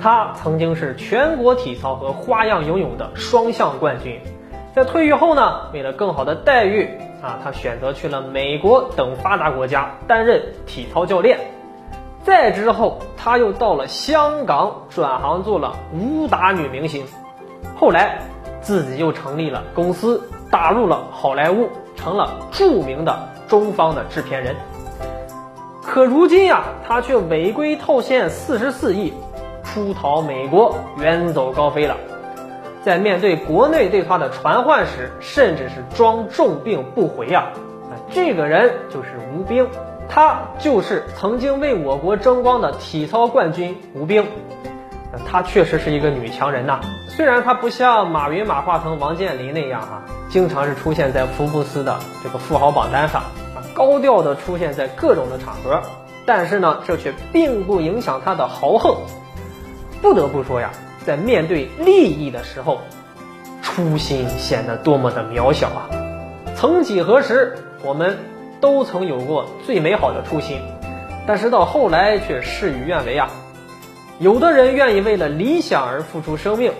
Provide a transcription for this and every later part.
他曾经是全国体操和花样游泳的双项冠军。在退役后呢，为了更好的待遇啊，他选择去了美国等发达国家担任体操教练。再之后，他又到了香港转行做了武打女明星。后来，自己又成立了公司，打入了好莱坞，成了著名的中方的制片人。可如今呀，他却违规套现四十四亿，出逃美国，远走高飞了。在面对国内对他的传唤时，甚至是装重病不回呀。啊，这个人就是吴冰，他就是曾经为我国争光的体操冠军吴冰。她确实是一个女强人呐，虽然她不像马云、马化腾、王健林那样哈，经常是出现在福布斯的这个富豪榜单上啊。高调的出现在各种的场合，但是呢，这却并不影响他的豪横。不得不说呀，在面对利益的时候，初心显得多么的渺小啊！曾几何时，我们都曾有过最美好的初心，但是到后来却事与愿违啊。有的人愿意为了理想而付出生命，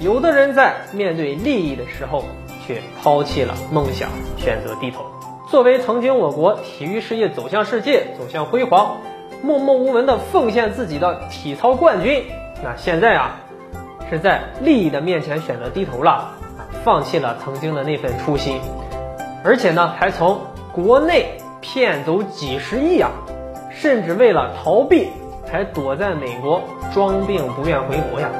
有的人在面对利益的时候却抛弃了梦想，选择低头。作为曾经我国体育事业走向世界、走向辉煌、默默无闻的奉献自己的体操冠军，那现在啊，是在利益的面前选择低头了，放弃了曾经的那份初心，而且呢，还从国内骗走几十亿啊，甚至为了逃避，还躲在美国装病不愿回国呀。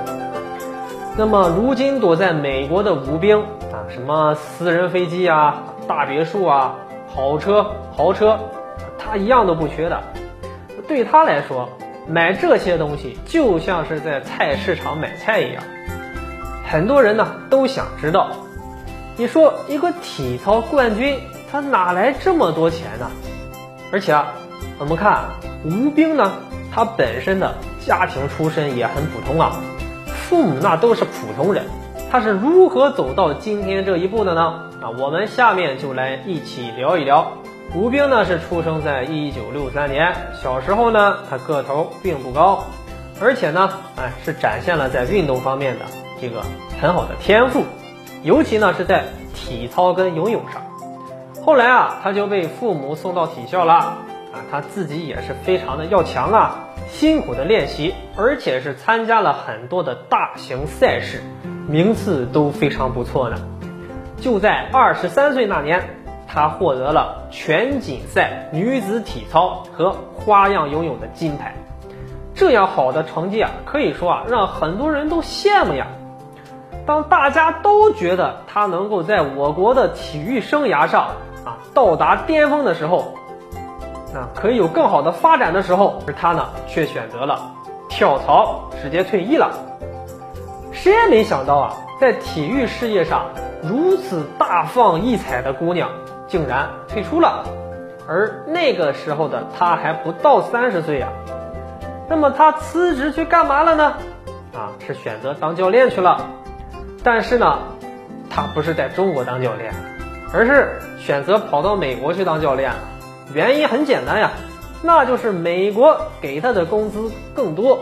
那么如今躲在美国的吴兵啊，什么私人飞机啊、大别墅啊。跑车、豪车，他一样都不缺的。对他来说，买这些东西就像是在菜市场买菜一样。很多人呢都想知道，你说一个体操冠军，他哪来这么多钱呢？而且啊，我们看吴冰呢，他本身的家庭出身也很普通啊，父母那都是普通人，他是如何走到今天这一步的呢？啊，我们下面就来一起聊一聊。吴冰呢是出生在一九六三年，小时候呢他个头并不高，而且呢，哎是展现了在运动方面的这个很好的天赋，尤其呢是在体操跟游泳上。后来啊，他就被父母送到体校了，啊，他自己也是非常的要强啊，辛苦的练习，而且是参加了很多的大型赛事，名次都非常不错呢。就在二十三岁那年，她获得了全锦赛女子体操和花样游泳的金牌。这样好的成绩啊，可以说啊，让很多人都羡慕呀。当大家都觉得她能够在我国的体育生涯上啊到达巅峰的时候，那可以有更好的发展的时候，而她呢，却选择了跳槽，直接退役了。谁也没想到啊，在体育事业上。如此大放异彩的姑娘竟然退出了，而那个时候的她还不到三十岁呀。那么她辞职去干嘛了呢？啊，是选择当教练去了。但是呢，她不是在中国当教练，而是选择跑到美国去当教练。原因很简单呀，那就是美国给她的工资更多。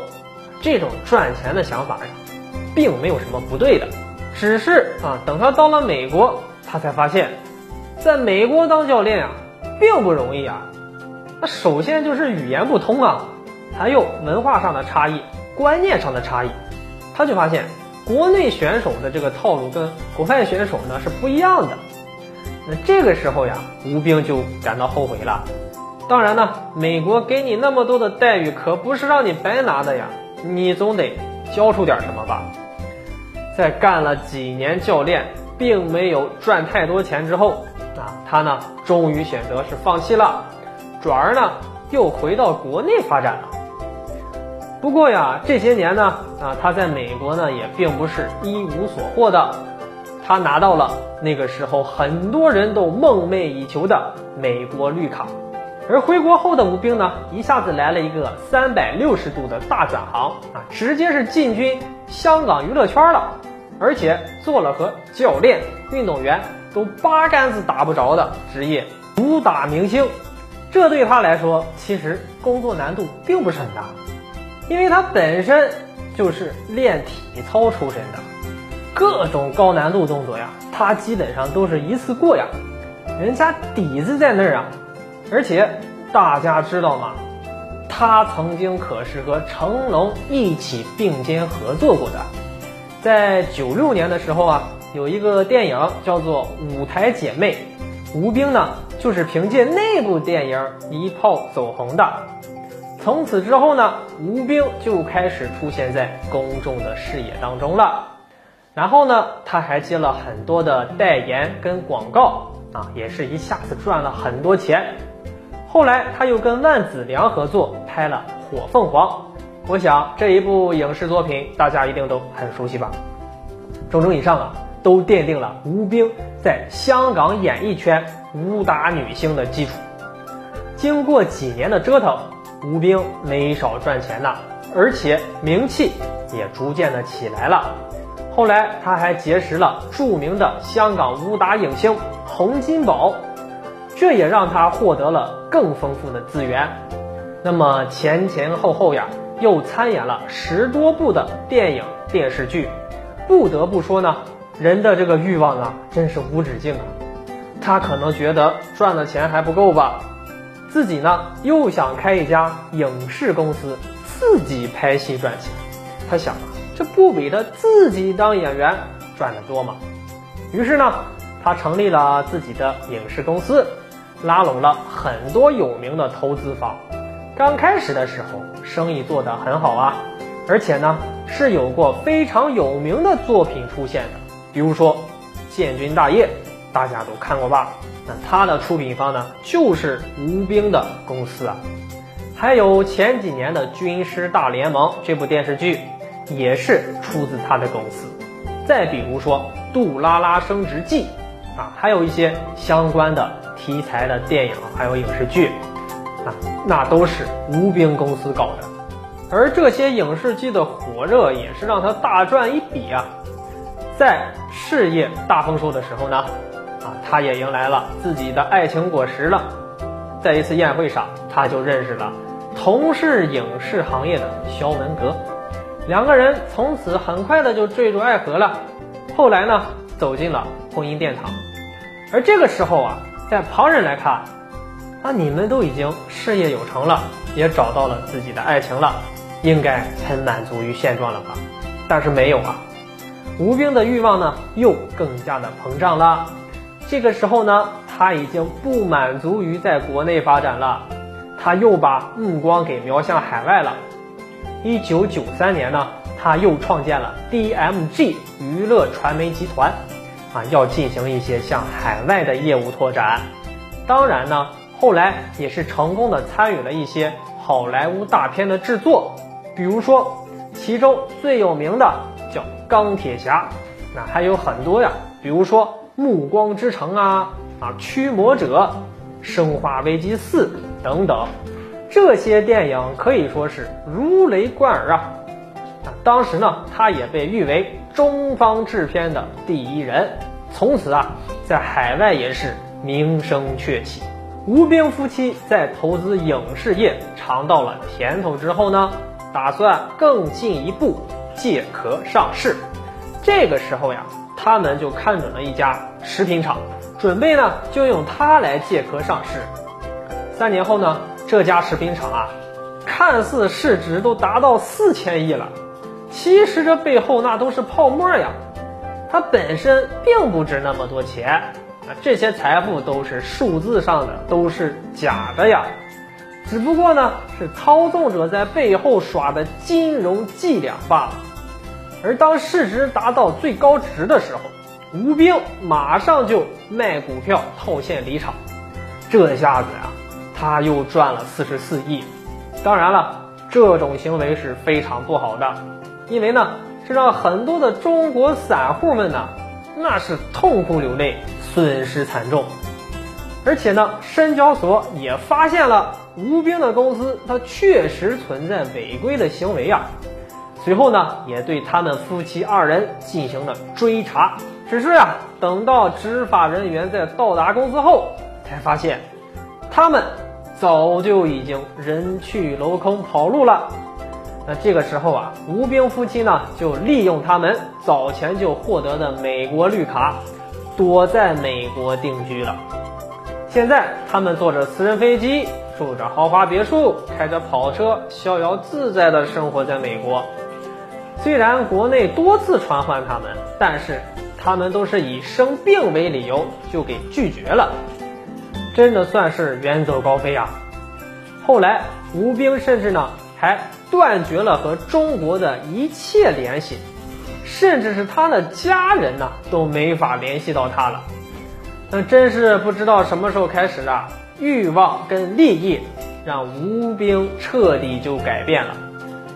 这种赚钱的想法呀，并没有什么不对的。只是啊，等他到了美国，他才发现，在美国当教练啊，并不容易啊。那首先就是语言不通啊，还有文化上的差异、观念上的差异。他就发现，国内选手的这个套路跟国外选手呢是不一样的。那这个时候呀，吴冰就感到后悔了。当然呢，美国给你那么多的待遇，可不是让你白拿的呀，你总得交出点什么吧。在干了几年教练，并没有赚太多钱之后，啊，他呢终于选择是放弃了，转而呢又回到国内发展了。不过呀，这些年呢，啊，他在美国呢也并不是一无所获的，他拿到了那个时候很多人都梦寐以求的美国绿卡。而回国后的吴冰呢，一下子来了一个三百六十度的大转行啊，直接是进军香港娱乐圈了，而且做了和教练、运动员都八竿子打不着的职业武打明星。这对他来说，其实工作难度并不是很大，因为他本身就是练体操出身的，各种高难度动作呀，他基本上都是一次过呀。人家底子在那儿啊，而且大家知道吗？他曾经可是和成龙一起并肩合作过的。在九六年的时候啊，有一个电影叫做《舞台姐妹》，吴冰呢就是凭借那部电影一炮走红的。从此之后呢，吴冰就开始出现在公众的视野当中了。然后呢，他还接了很多的代言跟广告啊，也是一下子赚了很多钱。后来他又跟万梓良合作拍了《火凤凰》，我想这一部影视作品大家一定都很熟悉吧。种种以上啊，都奠定了吴冰在香港演艺圈武打女星的基础。经过几年的折腾，吴冰没少赚钱呐，而且名气也逐渐的起来了。后来他还结识了著名的香港武打影星洪金宝。这也让他获得了更丰富的资源。那么前前后后呀，又参演了十多部的电影电视剧。不得不说呢，人的这个欲望啊，真是无止境啊。他可能觉得赚的钱还不够吧，自己呢又想开一家影视公司，自己拍戏赚钱。他想啊，这不比他自己当演员赚的多吗？于是呢，他成立了自己的影视公司。拉拢了很多有名的投资方，刚开始的时候生意做得很好啊，而且呢是有过非常有名的作品出现的，比如说《建军大业》，大家都看过吧？那它的出品方呢就是吴冰的公司啊。还有前几年的《军师大联盟》这部电视剧，也是出自他的公司。再比如说《杜拉拉升职记》啊，还有一些相关的。题材的电影还有影视剧啊，那都是吴冰公司搞的，而这些影视剧的火热也是让他大赚一笔啊。在事业大丰收的时候呢，啊，他也迎来了自己的爱情果实了。在一次宴会上，他就认识了同是影视行业的肖文革，两个人从此很快的就坠入爱河了。后来呢，走进了婚姻殿堂，而这个时候啊。在旁人来看，啊，你们都已经事业有成了，也找到了自己的爱情了，应该很满足于现状了吧？但是没有啊，吴冰的欲望呢又更加的膨胀了。这个时候呢，他已经不满足于在国内发展了，他又把目光给瞄向海外了。一九九三年呢，他又创建了 DMG 娱乐传媒集团。啊，要进行一些向海外的业务拓展，当然呢，后来也是成功的参与了一些好莱坞大片的制作，比如说其中最有名的叫《钢铁侠》，那还有很多呀，比如说《暮光之城》啊啊，《驱魔者》《生化危机四》等等，这些电影可以说是如雷贯耳啊。啊，当时呢，他也被誉为。中方制片的第一人，从此啊，在海外也是名声鹊起。吴冰夫妻在投资影视业尝到了甜头之后呢，打算更进一步借壳上市。这个时候呀，他们就看准了一家食品厂，准备呢就用它来借壳上市。三年后呢，这家食品厂啊，看似市值都达到四千亿了。其实这背后那都是泡沫呀，它本身并不值那么多钱啊，这些财富都是数字上的，都是假的呀。只不过呢，是操纵者在背后耍的金融伎俩罢了。而当市值达到最高值的时候，吴兵马上就卖股票套现离场，这下子呀，他又赚了四十四亿。当然了，这种行为是非常不好的。因为呢，这让很多的中国散户们呢，那是痛哭流泪，损失惨重。而且呢，深交所也发现了吴兵的公司，它确实存在违规的行为啊。随后呢，也对他们夫妻二人进行了追查。只是啊，等到执法人员在到达公司后，才发现他们早就已经人去楼空跑路了。那这个时候啊，吴兵夫妻呢就利用他们早前就获得的美国绿卡，躲在美国定居了。现在他们坐着私人飞机，住着豪华别墅，开着跑车，逍遥自在的生活在美国。虽然国内多次传唤他们，但是他们都是以生病为理由就给拒绝了，真的算是远走高飞啊！后来吴兵甚至呢还断绝了和中国的一切联系，甚至是他的家人呢都没法联系到他了。那真是不知道什么时候开始啊，欲望跟利益让吴兵彻底就改变了，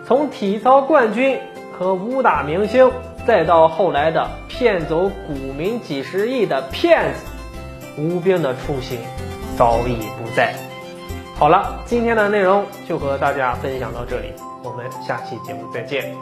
从体操冠军。和武打明星，再到后来的骗走股民几十亿的骗子，吴兵的初心早已不在。好了，今天的内容就和大家分享到这里，我们下期节目再见。